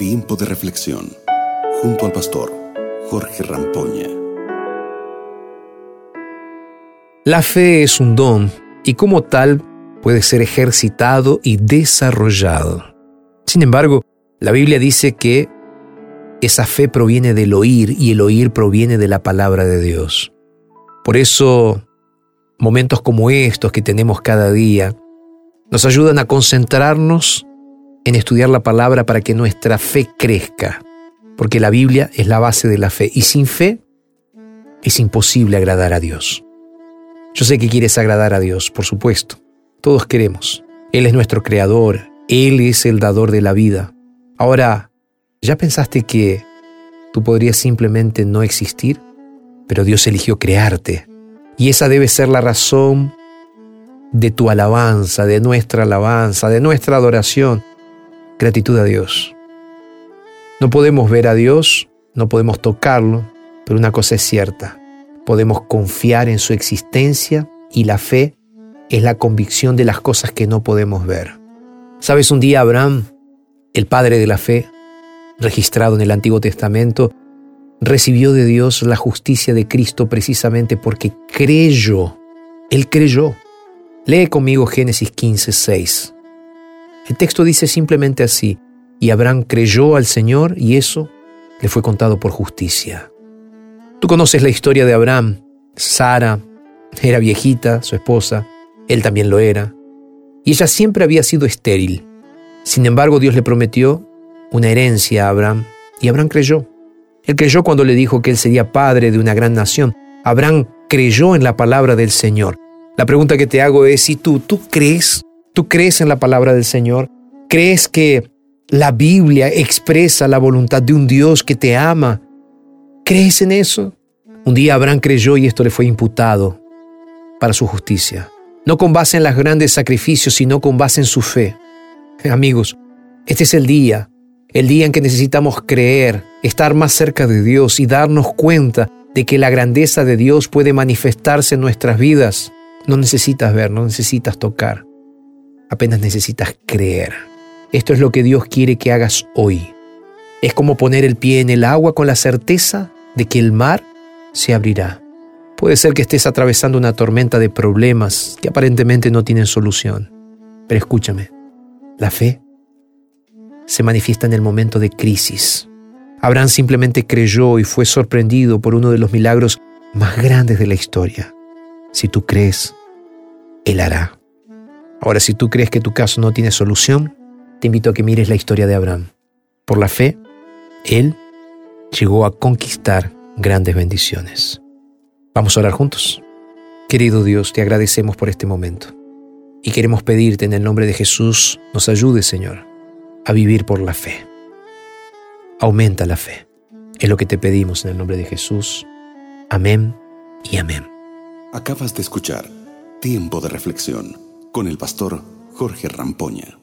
Tiempo de reflexión junto al pastor Jorge Rampoña. La fe es un don y como tal puede ser ejercitado y desarrollado. Sin embargo, la Biblia dice que esa fe proviene del oír y el oír proviene de la palabra de Dios. Por eso, momentos como estos que tenemos cada día nos ayudan a concentrarnos en estudiar la palabra para que nuestra fe crezca, porque la Biblia es la base de la fe y sin fe es imposible agradar a Dios. Yo sé que quieres agradar a Dios, por supuesto. Todos queremos. Él es nuestro creador, Él es el dador de la vida. Ahora, ¿ya pensaste que tú podrías simplemente no existir? Pero Dios eligió crearte. Y esa debe ser la razón de tu alabanza, de nuestra alabanza, de nuestra adoración. Gratitud a Dios. No podemos ver a Dios, no podemos tocarlo, pero una cosa es cierta. Podemos confiar en su existencia y la fe es la convicción de las cosas que no podemos ver. ¿Sabes? Un día Abraham, el padre de la fe, registrado en el Antiguo Testamento, recibió de Dios la justicia de Cristo precisamente porque creyó. Él creyó. Lee conmigo Génesis 15, 6. El texto dice simplemente así, y Abraham creyó al Señor y eso le fue contado por justicia. Tú conoces la historia de Abraham. Sara era viejita, su esposa, él también lo era, y ella siempre había sido estéril. Sin embargo, Dios le prometió una herencia a Abraham, y Abraham creyó. Él creyó cuando le dijo que él sería padre de una gran nación. Abraham creyó en la palabra del Señor. La pregunta que te hago es si tú, ¿tú crees? ¿Tú crees en la palabra del Señor? ¿Crees que la Biblia expresa la voluntad de un Dios que te ama? ¿Crees en eso? Un día Abraham creyó y esto le fue imputado para su justicia no con base en los grandes sacrificios, sino con base en su fe. Amigos, este es el día, el día en que necesitamos creer, estar más cerca de Dios y darnos cuenta de que la grandeza de Dios puede manifestarse en nuestras vidas. No necesitas ver, no necesitas tocar, apenas necesitas creer. Esto es lo que Dios quiere que hagas hoy. Es como poner el pie en el agua con la certeza de que el mar se abrirá. Puede ser que estés atravesando una tormenta de problemas que aparentemente no tienen solución. Pero escúchame, la fe se manifiesta en el momento de crisis. Abraham simplemente creyó y fue sorprendido por uno de los milagros más grandes de la historia. Si tú crees, Él hará. Ahora, si tú crees que tu caso no tiene solución, te invito a que mires la historia de Abraham. Por la fe, Él llegó a conquistar grandes bendiciones. Vamos a orar juntos. Querido Dios, te agradecemos por este momento y queremos pedirte en el nombre de Jesús, nos ayude, Señor, a vivir por la fe. Aumenta la fe. Es lo que te pedimos en el nombre de Jesús. Amén y amén. Acabas de escuchar Tiempo de Reflexión con el pastor Jorge Rampoña.